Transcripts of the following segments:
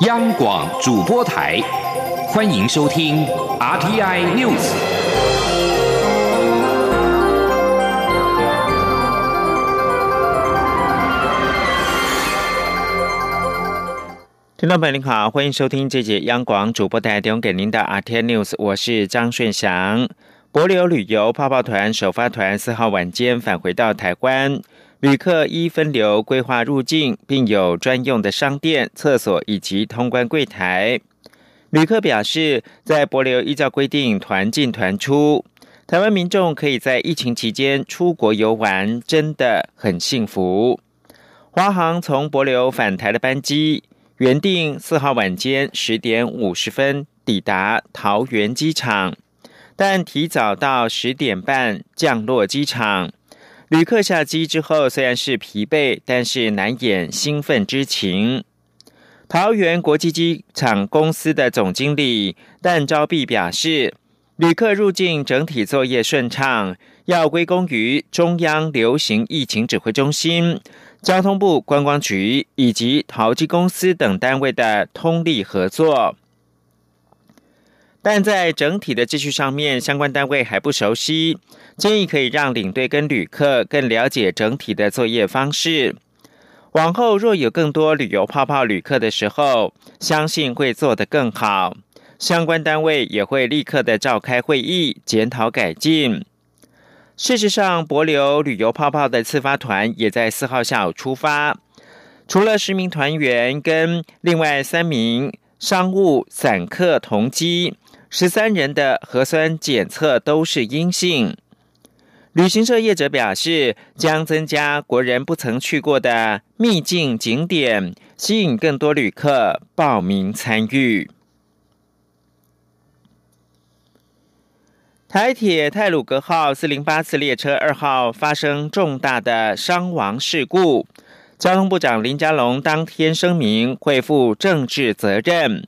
央广主播台，欢迎收听 RTI News。听众朋友您好，欢迎收听这节央广主播台提供给您的 RTI News，我是张顺祥。博流旅游泡泡团首发团四号晚间返回到台湾。旅客依分流规划入境，并有专用的商店、厕所以及通关柜台。旅客表示，在博流依照规定团进团出，台湾民众可以在疫情期间出国游玩，真的很幸福。华航从博流返台的班机原定四号晚间十点五十分抵达桃园机场，但提早到十点半降落机场。旅客下机之后，虽然是疲惫，但是难掩兴奋之情。桃园国际机场公司的总经理但昭碧表示，旅客入境整体作业顺畅，要归功于中央流行疫情指挥中心、交通部观光局以及桃机公司等单位的通力合作。但在整体的秩序上面，相关单位还不熟悉，建议可以让领队跟旅客更了解整体的作业方式。往后若有更多旅游泡泡旅客的时候，相信会做得更好。相关单位也会立刻的召开会议，检讨改进。事实上，博流旅游泡泡的次发团也在四号下午出发，除了十名团员跟另外三名商务散客同机。十三人的核酸检测都是阴性。旅行社业者表示，将增加国人不曾去过的秘境景点，吸引更多旅客报名参与。台铁泰鲁格号四零八次列车二号发生重大的伤亡事故，交通部长林佳龙当天声明会负政治责任。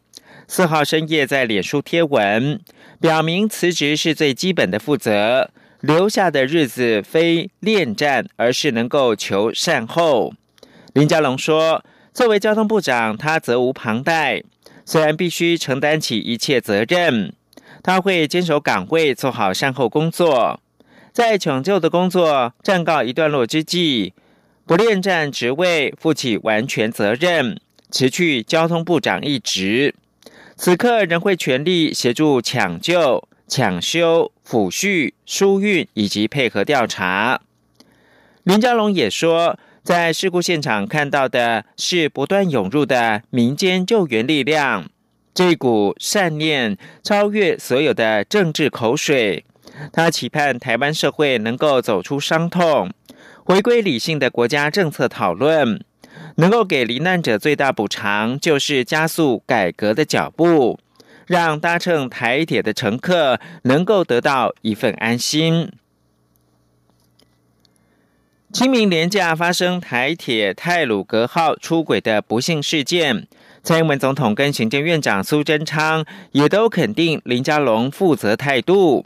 四号深夜在脸书贴文，表明辞职是最基本的负责，留下的日子非恋战，而是能够求善后。林佳龙说：“作为交通部长，他责无旁贷，虽然必须承担起一切责任，他会坚守岗位，做好善后工作。在抢救的工作暂告一段落之际，不恋战职位，负起完全责任，辞去交通部长一职。”此刻仍会全力协助抢救、抢修、抚恤、疏运以及配合调查。林佳龙也说，在事故现场看到的是不断涌入的民间救援力量，这股善念超越所有的政治口水。他期盼台湾社会能够走出伤痛，回归理性的国家政策讨论。能够给罹难者最大补偿，就是加速改革的脚步，让搭乘台铁的乘客能够得到一份安心。清明廉假发生台铁泰鲁格号出轨的不幸事件，蔡英文总统跟行政院长苏贞昌也都肯定林佳龙负责态度。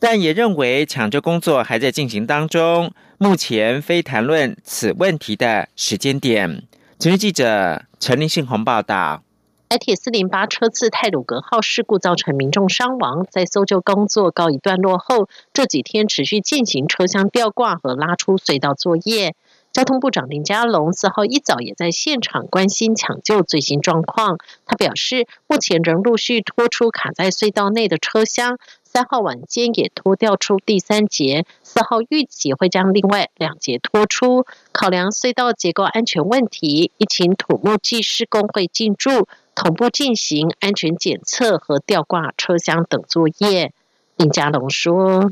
但也认为抢救工作还在进行当中，目前非谈论此问题的时间点。今日记者陈立信鸿报道：，台铁四零八车次泰鲁格号事故造成民众伤亡，在搜救工作告一段落后，这几天持续进行车厢吊挂和拉出隧道作业。交通部长林佳龙四号一早也在现场关心抢救最新状况。他表示，目前仍陆续拖出卡在隧道内的车厢。三号晚间也拖调出第三节，四号预计会将另外两节拖出。考量隧道结构安全问题，一请土木技施工会进驻，同步进行安全检测和吊挂车厢等作业。林家龙说：“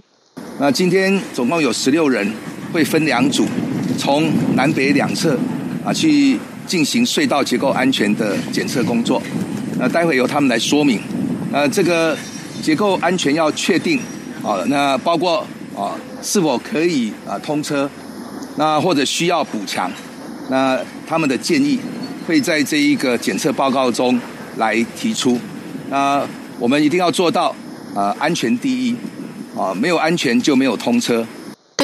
那今天总共有十六人，会分两组，从南北两侧啊去进行隧道结构安全的检测工作。那待会由他们来说明。呃，这个。”结构安全要确定，啊，那包括啊是否可以啊通车，那或者需要补强，那他们的建议会在这一个检测报告中来提出，那我们一定要做到啊安全第一，啊没有安全就没有通车。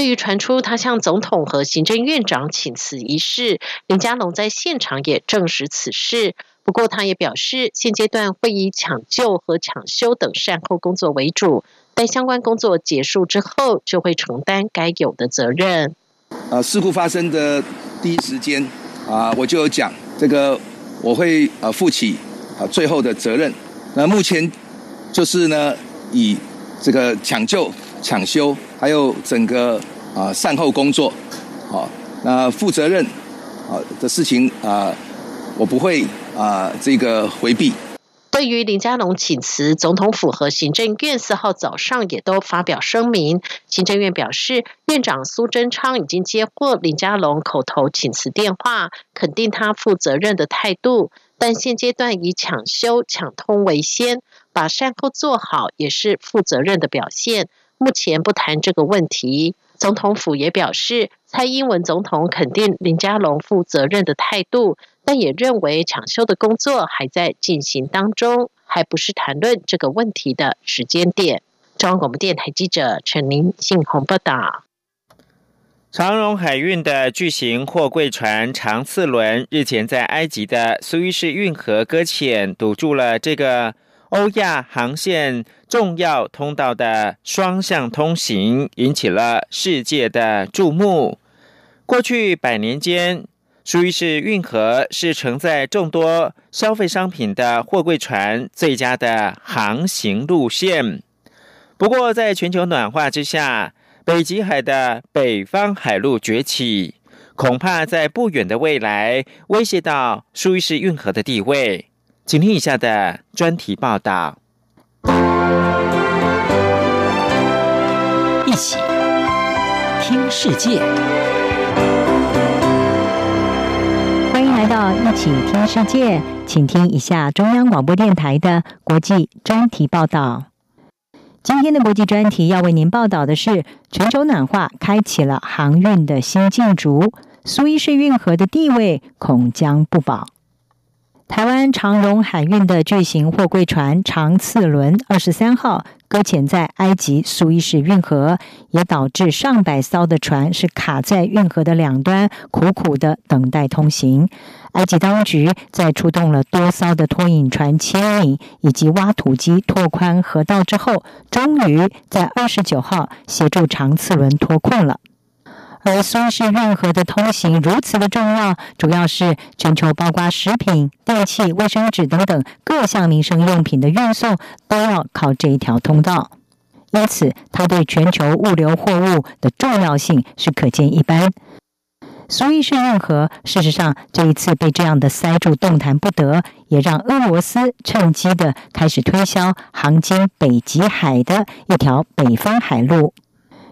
对于传出他向总统和行政院长请辞一事，林佳龙在现场也证实此事。不过，他也表示，现阶段会以抢救和抢修等善后工作为主，待相关工作结束之后，就会承担该有的责任。呃，事故发生的第一时间啊，我就有讲这个，我会呃负起啊最后的责任。那目前就是呢，以这个抢救、抢修，还有整个啊善后工作，好，那负责任啊的事情啊，我不会啊这个回避。对于林佳龙请辞，总统府和行政院四号早上也都发表声明。行政院表示，院长苏贞昌已经接获林佳龙口头请辞电话，肯定他负责任的态度，但现阶段以抢修抢通为先，把善后做好也是负责任的表现。目前不谈这个问题。总统府也表示，蔡英文总统肯定林佳龙负责任的态度。但也认为抢修的工作还在进行当中，还不是谈论这个问题的时间点。中央广播电台记者陈林信鸿报道。长荣海运的巨型货柜船长次轮日前在埃及的苏伊士运河搁浅，堵住了这个欧亚航线重要通道的双向通行，引起了世界的注目。过去百年间。苏伊士运河是承载众多消费商品的货柜船最佳的航行路线。不过，在全球暖化之下，北极海的北方海陆崛起，恐怕在不远的未来威胁到苏伊士运河的地位。请听以下的专题报道：一起听世界。欢迎来到一起听世界，请听以下中央广播电台的国际专题报道。今天的国际专题要为您报道的是：全球暖化开启了航运的新禁逐，苏伊士运河的地位恐将不保。台湾长荣海运的巨型货柜船长次轮二十三号搁浅在埃及苏伊士运河，也导致上百艘的船是卡在运河的两端，苦苦的等待通行。埃及当局在出动了多艘的拖引船牵引以及挖土机拓宽河道之后，终于在二十九号协助长次轮脱困了。而苏伊士运河的通行如此的重要，主要是全球包括食品、电器、卫生纸等等各项民生用品的运送都要靠这一条通道，因此它对全球物流货物的重要性是可见一斑。苏伊士运河事实上这一次被这样的塞住，动弹不得，也让俄罗斯趁机的开始推销航经北极海的一条北方海路。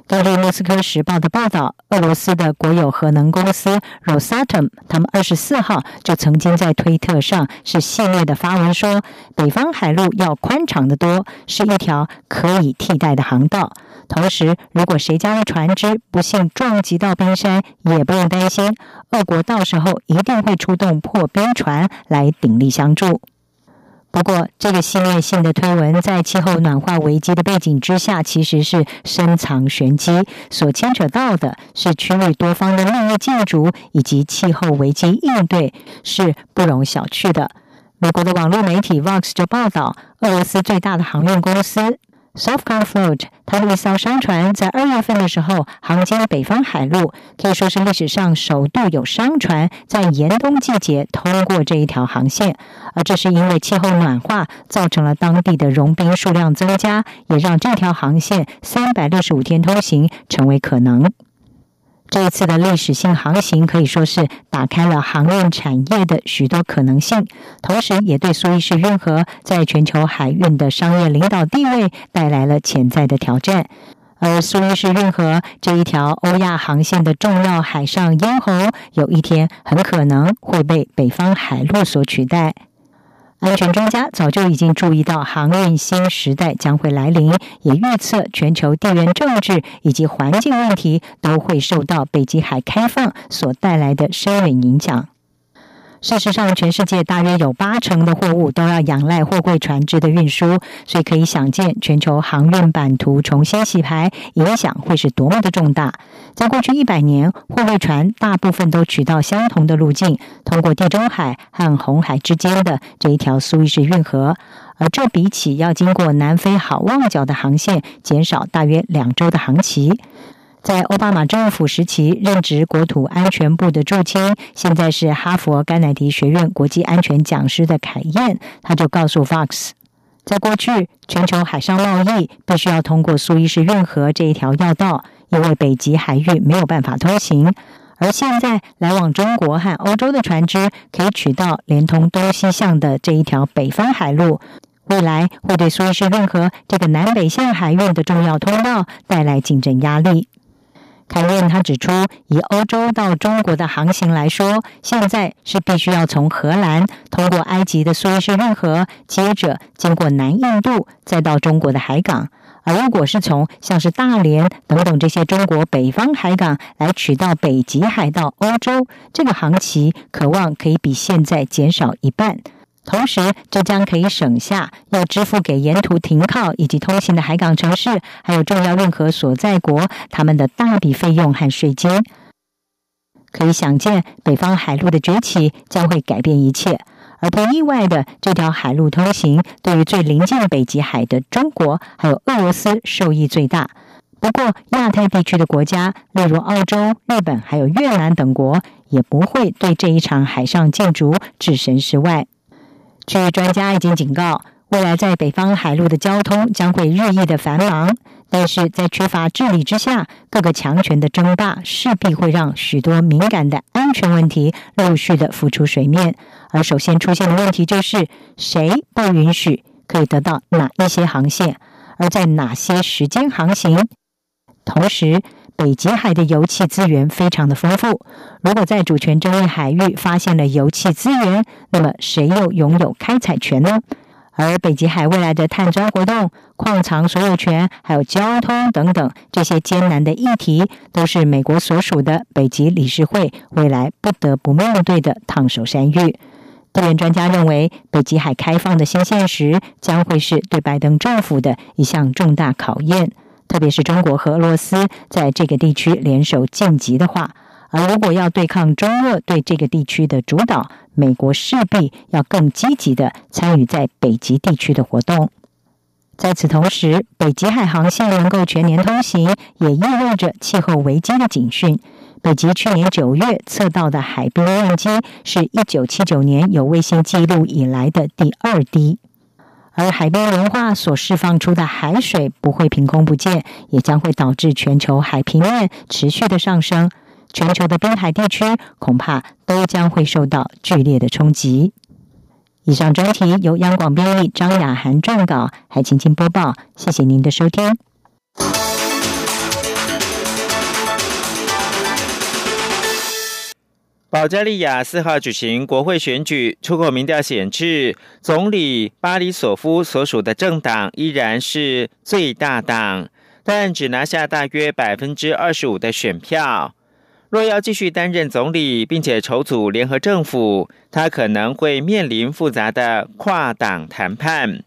根据《莫斯科时报》的报道，俄罗斯的国有核能公司 Rosatom，他们二十四号就曾经在推特上是系列的发文说，北方海路要宽敞得多，是一条可以替代的航道。同时，如果谁家的船只不幸撞击到冰山，也不用担心，俄国到时候一定会出动破冰船来鼎力相助。不过，这个系列性的推文在气候暖化危机的背景之下，其实是深藏玄机，所牵扯到的是区域多方的利益竞逐以及气候危机应对，是不容小觑的。美国的网络媒体 Vox 就报道，俄罗斯最大的航运公司。Softcar Float，它的一艘商船在二月份的时候航经北方海路，可以说是历史上首度有商船在严冬季节通过这一条航线。而这是因为气候暖化造成了当地的融冰数量增加，也让这条航线三百六十五天通行成为可能。这一次的历史性航行可以说是打开了航运产业的许多可能性，同时也对苏伊士运河在全球海运的商业领导地位带来了潜在的挑战。而苏伊士运河这一条欧亚航线的重要海上咽喉，有一天很可能会被北方海路所取代。安全专家早就已经注意到航运新时代将会来临，也预测全球地缘政治以及环境问题都会受到北极海开放所带来的深远影响。事实上，全世界大约有八成的货物都要仰赖货柜船只的运输，所以可以想见，全球航运版图重新洗牌，影响会是多么的重大。在过去一百年，货柜船大部分都取到相同的路径，通过地中海和红海之间的这一条苏伊士运河，而这比起要经过南非好望角的航线，减少大约两周的航期。在奥巴马政府时期任职国土安全部的驻青，现在是哈佛甘乃迪学院国际安全讲师的凯燕，他就告诉 Fox，在过去全球海上贸易必须要通过苏伊士运河这一条要道，因为北极海域没有办法通行。而现在来往中国和欧洲的船只可以取到连通东西向的这一条北方海路，未来会对苏伊士运河这个南北向海运的重要通道带来竞争压力。凯燕他指出，以欧洲到中国的航行来说，现在是必须要从荷兰通过埃及的苏伊士运河，接着经过南印度，再到中国的海港。而如果是从像是大连等等这些中国北方海港来取到北极海到欧洲，这个航期渴望可以比现在减少一半。同时，这将可以省下要支付给沿途停靠以及通行的海港城市，还有重要运河所在国他们的大笔费用和税金。可以想见，北方海路的崛起将会改变一切。而不意外的，这条海路通行对于最临近北极海的中国还有俄罗斯受益最大。不过，亚太地区的国家，例如澳洲、日本还有越南等国，也不会对这一场海上竞逐置身事外。据专家已经警告，未来在北方海陆的交通将会日益的繁忙，但是在缺乏治理之下，各个强权的争霸势必会让许多敏感的安全问题陆续的浮出水面。而首先出现的问题就是，谁被允许可以得到哪一些航线，而在哪些时间航行，同时。北极海的油气资源非常的丰富。如果在主权争议海域发现了油气资源，那么谁又拥有开采权呢？而北极海未来的探钻活动、矿藏所有权、还有交通等等这些艰难的议题，都是美国所属的北极理事会未来不得不面对的烫手山芋。地缘专家认为，北极海开放的新现实将会是对拜登政府的一项重大考验。特别是中国和俄罗斯在这个地区联手晋级的话，而如果要对抗中俄对这个地区的主导，美国势必要更积极的参与在北极地区的活动。在此同时，北极海航线能够全年通行，也意味着气候危机的警讯。北极去年九月测到的海冰面积，是一九七九年有卫星记录以来的第二低。而海冰融化所释放出的海水不会凭空不见，也将会导致全球海平面持续的上升，全球的滨海地区恐怕都将会受到剧烈的冲击。以上专题由央广编译张雅涵撰稿，海青青播报，谢谢您的收听。保加利亚四号举行国会选举，出口民调显示，总理巴里索夫所属的政党依然是最大党，但只拿下大约百分之二十五的选票。若要继续担任总理，并且筹组联合政府，他可能会面临复杂的跨党谈判。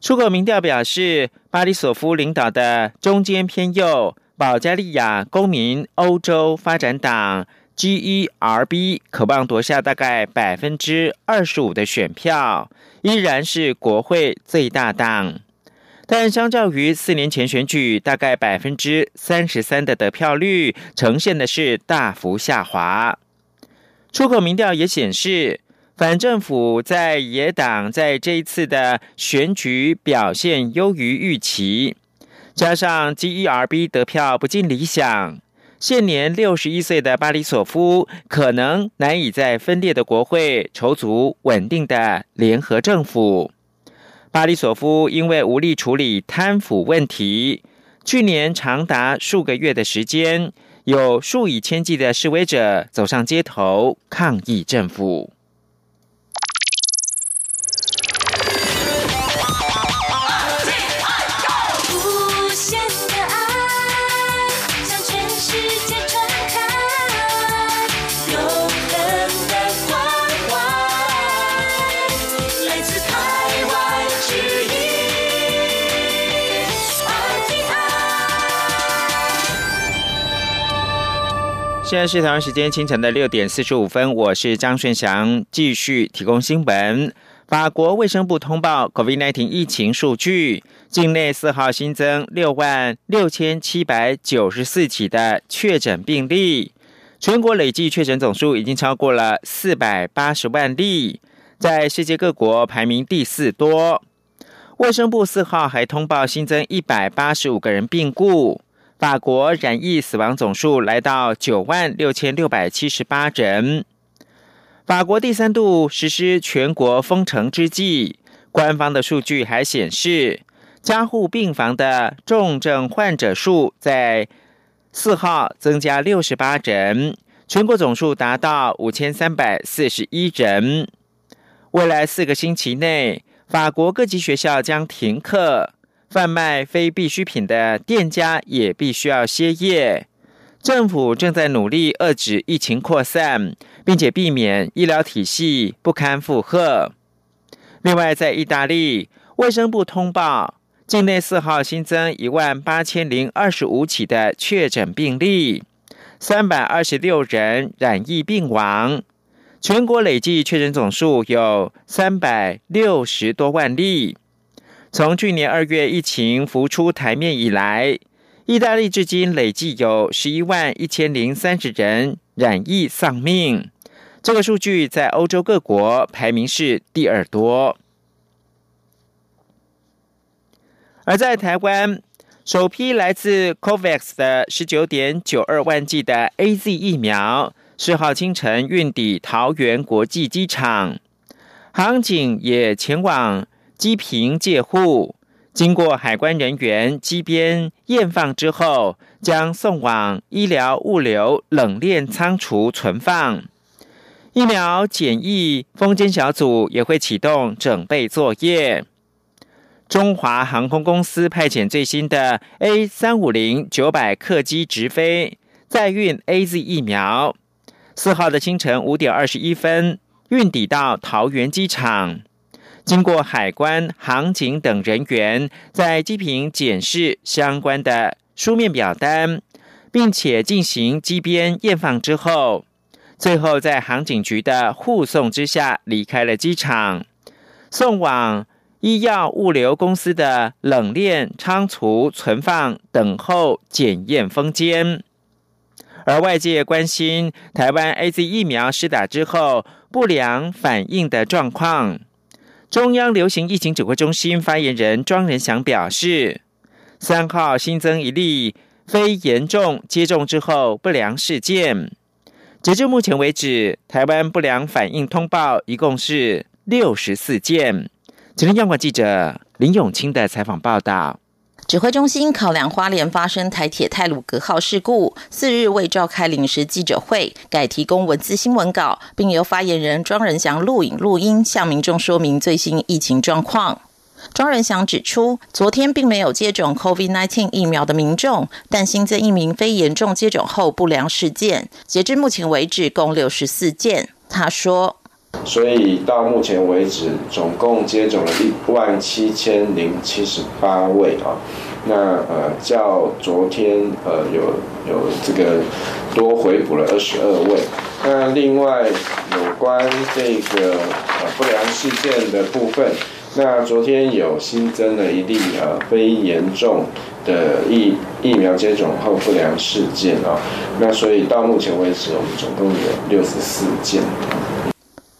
出口民调表示，巴里索夫领导的中间偏右保加利亚公民欧洲发展党。GERB 渴望夺下大概百分之二十五的选票，依然是国会最大党，但相较于四年前选举大概百分之三十三的得票率，呈现的是大幅下滑。出口民调也显示，反政府在野党在这一次的选举表现优于预期，加上 GERB 得票不尽理想。现年六十一岁的巴里索夫可能难以在分裂的国会筹足稳定的联合政府。巴里索夫因为无力处理贪腐问题，去年长达数个月的时间，有数以千计的示威者走上街头抗议政府。现在是台湾时间清晨的六点四十五分，我是张顺祥，继续提供新闻。法国卫生部通报 COVID-19 疫情数据，境内四号新增六万六千七百九十四起的确诊病例，全国累计确诊总数已经超过了四百八十万例，在世界各国排名第四多。卫生部四号还通报新增一百八十五个人病故。法国染疫死亡总数来到九万六千六百七十八人。法国第三度实施全国封城之际，官方的数据还显示，加护病房的重症患者数在四号增加六十八人，全国总数达到五千三百四十一人。未来四个星期内，法国各级学校将停课。贩卖非必需品的店家也必须要歇业。政府正在努力遏制疫情扩散，并且避免医疗体系不堪负荷。另外，在意大利，卫生部通报，境内四号新增一万八千零二十五起的确诊病例，三百二十六人染疫病亡，全国累计确诊总数有三百六十多万例。从去年二月疫情浮出台面以来，意大利至今累计有十一万一千零三十人染疫丧命。这个数据在欧洲各国排名是第二多。而在台湾，首批来自 COVAX 的十九点九二万剂的 A Z 疫苗，四号清晨运抵桃园国际机场，航警也前往。机坪借户，经过海关人员机边验放之后，将送往医疗物流冷链仓储存放。疫苗检疫封监小组也会启动整备作业。中华航空公司派遣最新的 A 三五零九百客机直飞，载运 A Z 疫苗。四号的清晨五点二十一分，运抵到桃园机场。经过海关、航警等人员在机坪检视相关的书面表单，并且进行机边验放之后，最后在航警局的护送之下离开了机场，送往医药物流公司的冷链仓储存放，等候检验封间。而外界关心台湾 A Z 疫苗施打之后不良反应的状况。中央流行疫情指挥中心发言人庄仁祥表示，三号新增一例非严重接种之后不良事件。截至目前为止，台湾不良反应通报一共是六十四件。今天央广记者林永清的采访报道。指挥中心考量花莲发生台铁泰鲁格号事故，四日未召开临时记者会，改提供文字新闻稿，并由发言人庄仁祥录影录音，向民众说明最新疫情状况。庄仁祥指出，昨天并没有接种 COVID-19 疫苗的民众，但新增一名非严重接种后不良事件，截至目前为止共六十四件。他说。所以到目前为止，总共接种了一万七千零七十八位啊。那呃，较昨天呃有有这个多回补了二十二位。那另外有关这个呃不良事件的部分，那昨天有新增了一例呃非严重的疫疫苗接种后不良事件啊。那所以到目前为止，我们总共有六十四件。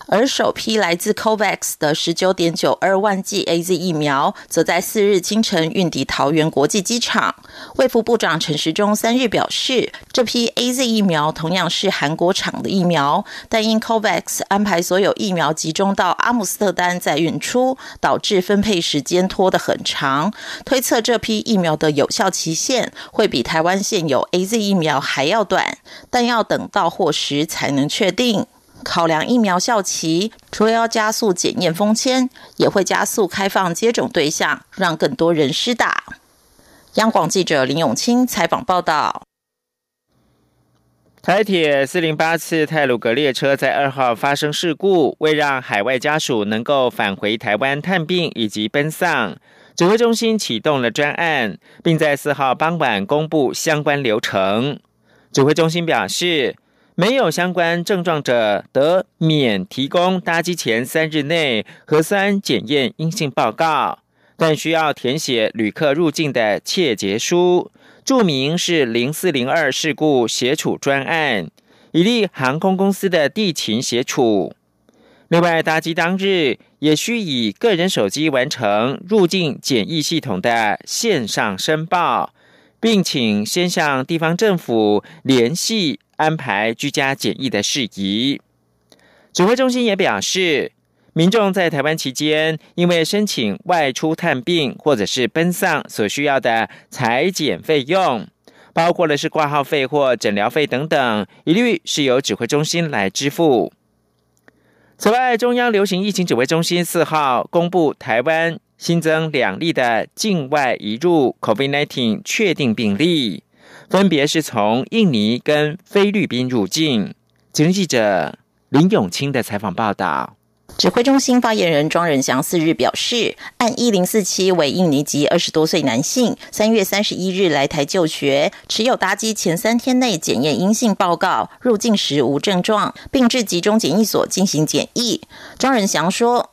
而首批来自 COVAX 的十九点九二万剂 A Z 疫苗，则在四日清晨运抵桃园国际机场。卫福部长陈时中三日表示，这批 A Z 疫苗同样是韩国厂的疫苗，但因 COVAX 安排所有疫苗集中到阿姆斯特丹再运出，导致分配时间拖得很长。推测这批疫苗的有效期限会比台湾现有 A Z 疫苗还要短，但要等到货时才能确定。考量疫苗效期，除了要加速检验封签，也会加速开放接种对象，让更多人施打。央广记者林永清采访报道。台铁四零八次泰鲁格列车在二号发生事故，为让海外家属能够返回台湾探病以及奔丧，指挥中心启动了专案，并在四号傍晚公布相关流程。指挥中心表示，没有相关症状者得免提供搭机前三日内核酸检验阴性报告，但需要填写旅客入境的切结书，注明是零四零二事故协处专案，以利航空公司的地勤协处。另外，搭机当日也需以个人手机完成入境检疫系统的线上申报。并请先向地方政府联系安排居家检疫的事宜。指挥中心也表示，民众在台湾期间，因为申请外出探病或者是奔丧所需要的裁剪费用，包括的是挂号费或诊疗费等等，一律是由指挥中心来支付。此外，中央流行疫情指挥中心四号公布台湾。新增两例的境外移入 COVID-19 确定病例，分别是从印尼跟菲律宾入境。请记者林永清的采访报道。指挥中心发言人庄仁祥四日表示，按一零四七为印尼籍二十多岁男性，三月三十一日来台就学，持有搭机前三天内检验阴性报告，入境时无症状，并至集中检疫所进行检疫。庄仁祥说。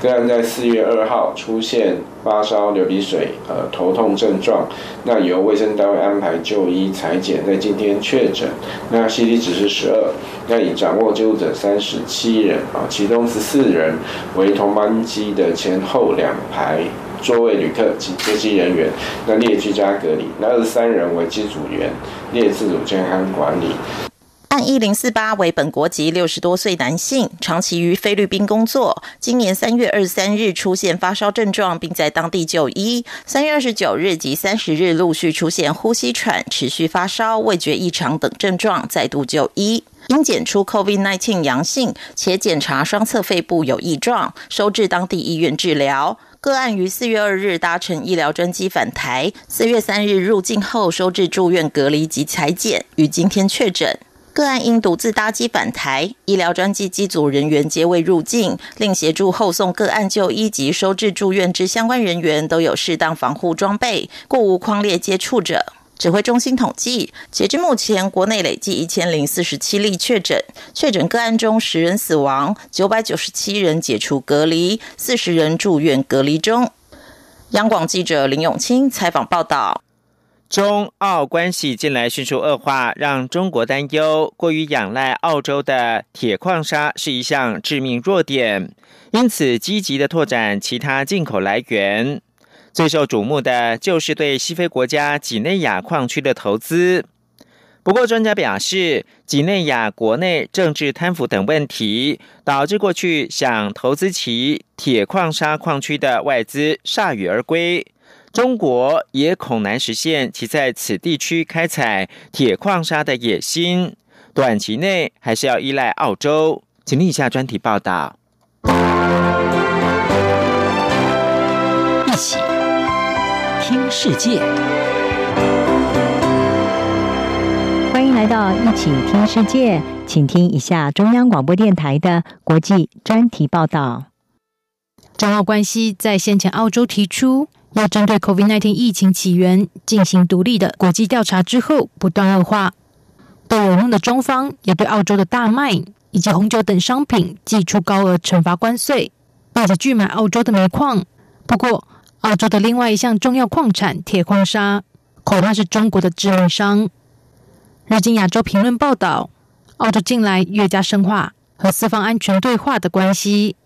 个案在四月二号出现发烧、流鼻水、呃头痛症状，那由卫生单位安排就医裁剪，在今天确诊，那 C T 值是十二，那已掌握救者三十七人啊，其中十四人为同班机的前后两排座位旅客及接机人员，那列居家隔离，那二十三人为机组员，列自主健康管理。按一零四八为本国籍六十多岁男性，长期于菲律宾工作。今年三月二十三日出现发烧症状，并在当地就医。三月二十九日及三十日陆续出现呼吸喘、持续发烧、味觉异常等症状，再度就医。因检出 COVID-19 阳性，且检查双侧肺部有异状，收治当地医院治疗。个案于四月二日搭乘医疗专机返台，四月三日入境后收治住院隔离及裁剪，于今天确诊。个案因独自搭机返台，医疗专机机组人员皆未入境，另协助后送个案就医及收治住院之相关人员都有适当防护装备，故无框列接触者。指挥中心统计，截至目前，国内累计一千零四十七例确诊，确诊个案中十人死亡，九百九十七人解除隔离，四十人住院隔离中。央广记者林永清采访报道。中澳关系近来迅速恶化，让中国担忧过于仰赖澳洲的铁矿砂是一项致命弱点，因此积极的拓展其他进口来源。最受瞩目的就是对西非国家几内亚矿区的投资。不过，专家表示，几内亚国内政治贪腐等问题，导致过去想投资其铁矿砂矿区的外资铩羽而归。中国也恐难实现其在此地区开采铁矿砂的野心，短期内还是要依赖澳洲。请听以下专题报道。一起听世界，欢迎来到一起听世界，请听一下中央广播电台的国际专题报道。中澳关系在先前澳洲提出。要针对 COVID-19 疫情起源进行独立的国际调查之后，不断恶化。对有用的中方也对澳洲的大麦以及红酒等商品寄出高额惩罚关税，并且拒买澳洲的煤矿。不过，澳洲的另外一项重要矿产铁矿砂，恐怕是中国的致命伤。日经亚洲评论报道，澳洲近来越加深化和四方安全对话的关系，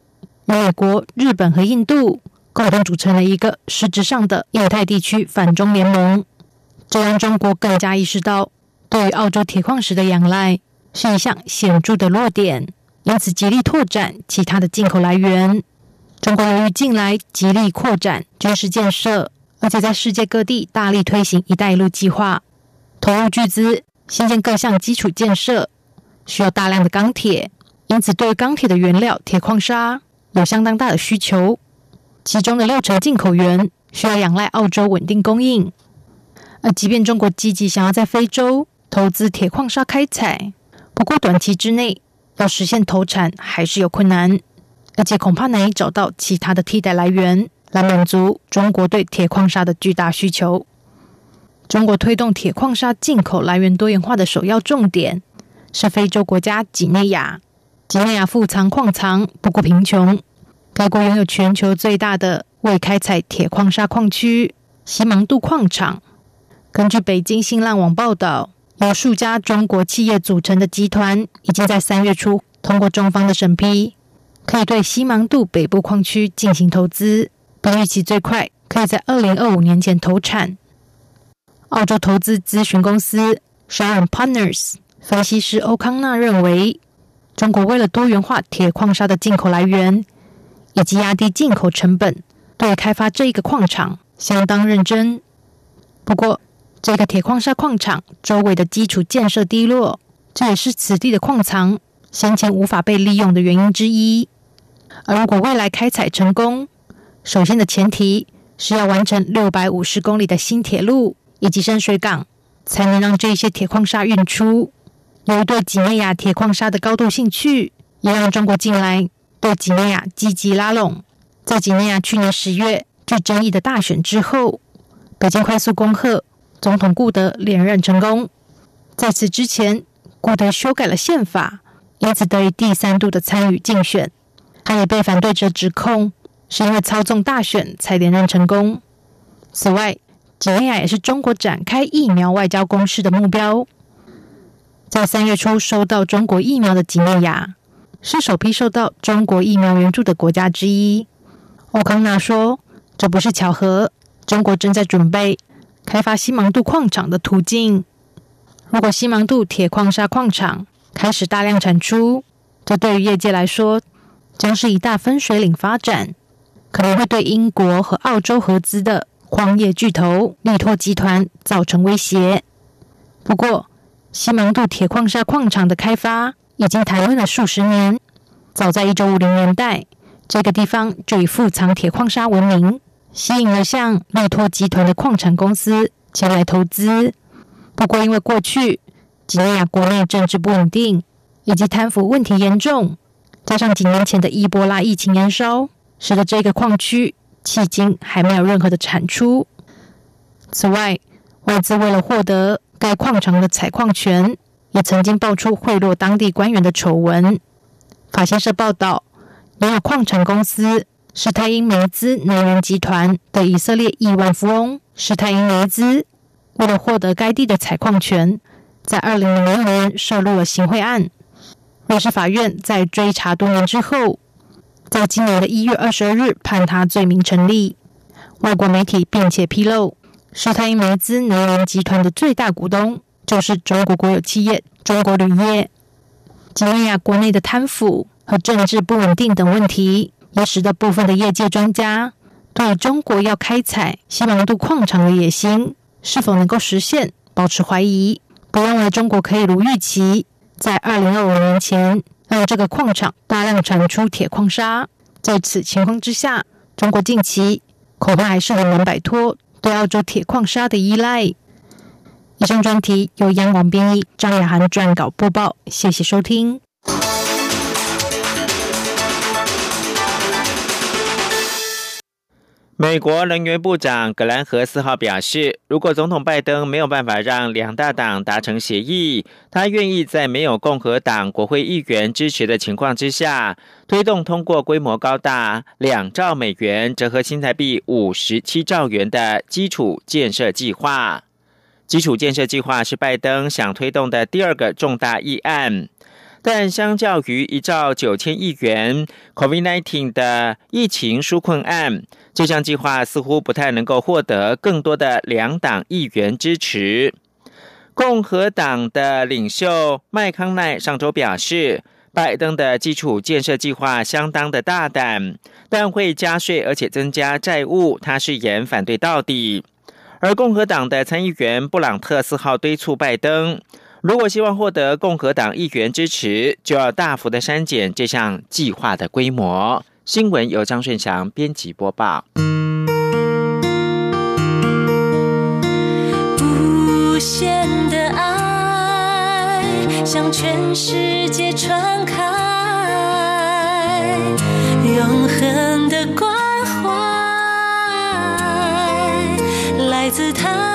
美国、日本和印度。共同组成了一个实质上的亚太地区反中联盟，这让中国更加意识到对于澳洲铁矿石的仰赖是一项显著的弱点，因此极力拓展其他的进口来源。中国由于近来极力扩展军事建设，而且在世界各地大力推行“一带一路”计划，投入巨资新建各项基础建设，需要大量的钢铁，因此对钢铁的原料铁矿砂有相当大的需求。其中的六成进口源需要仰赖澳洲稳定供应，而即便中国积极想要在非洲投资铁矿砂开采，不过短期之内要实现投产还是有困难，而且恐怕难以找到其他的替代来源来满足中国对铁矿砂的巨大需求。中国推动铁矿砂进口来源多元化的首要重点是非洲国家几内亚。几内亚富藏矿藏，不过贫穷。该国拥有全球最大的未开采铁矿砂矿区——西芒杜矿场。根据北京新浪网报道，由数家中国企业组成的集团，已经在三月初通过中方的审批，可以对西芒杜北部矿区进行投资，并预期最快可以在二零二五年前投产。澳洲投资咨询公司 Sharon Partners 分析师欧康纳认为，中国为了多元化铁矿砂的进口来源，以及压低进口成本，对开发这一个矿场相当认真。不过，这个铁矿砂矿场周围的基础建设低落，这也是此地的矿藏先前无法被利用的原因之一。而如果未来开采成功，首先的前提是要完成六百五十公里的新铁路。以及深水港，才能让这些铁矿砂运出。由于对几内亚铁矿砂的高度兴趣，也让中国近来对几内亚积极拉拢。在几内亚去年十月最争议的大选之后，北京快速恭贺总统顾德连任成功。在此之前，顾德修改了宪法，因此得以第三度的参与竞选。他也被反对者指控是因为操纵大选才连任成功。此外，几内亚也是中国展开疫苗外交攻势的目标。在三月初收到中国疫苗的几内亚，是首批受到中国疫苗援助的国家之一。欧康纳说：“这不是巧合，中国正在准备开发西芒杜矿场的途径。如果西芒杜铁矿砂矿场开始大量产出，这对于业界来说将是一大分水岭发展，可能会对英国和澳洲合资的。”矿业巨头力拓集团造成威胁。不过，西芒杜铁矿砂矿场的开发已经谈论了数十年。早在一九五零年代，这个地方就以富藏铁矿砂闻名，吸引了像力拓集团的矿产公司前来投资。不过，因为过去几内亚国内政治不稳定，以及贪腐问题严重，加上几年前的伊波拉疫情延烧，使得这个矿区。迄今还没有任何的产出。此外，外资为了获得该矿场的采矿权，也曾经爆出贿赂当地官员的丑闻。法新社报道，拥有矿产公司史泰因梅兹能源集团的以色列亿万富翁史泰因梅兹，为了获得该地的采矿权，在二零零六年涉入了行贿案。瑞士法院在追查多年之后。在今年的一月二十二日判他罪名成立。外国媒体并且披露，史泰因梅兹能源集团的最大股东就是中国国有企业中国铝业。几内亚国内的贪腐和政治不稳定等问题，也使得部分的业界专家对中国要开采西芒杜矿场的野心是否能够实现保持怀疑，不认为中国可以如预期在二零二五年前。让这个矿场大量产出铁矿砂，在此情况之下，中国近期恐怕还是很难摆脱对澳洲铁矿砂的依赖。以上专题由央广编译，张雅涵撰稿播报，谢谢收听。美国能源部长格兰和四号表示，如果总统拜登没有办法让两大党达成协议，他愿意在没有共和党国会议员支持的情况之下，推动通过规模高达两兆美元（折合新台币五十七兆元）的基础建设计划。基础建设计划是拜登想推动的第二个重大议案。但相较于一兆九千亿元 COVID-19 的疫情纾困案，这项计划似乎不太能够获得更多的两党议员支持。共和党的领袖麦康奈上周表示，拜登的基础建设计划相当的大胆，但会加税而且增加债务，他誓言反对到底。而共和党的参议员布朗特四号敦促拜登。如果希望获得共和党议员支持，就要大幅的删减这项计划的规模。新闻由张顺祥编辑播报。无限的爱向全世界传开，永恒的光。来自他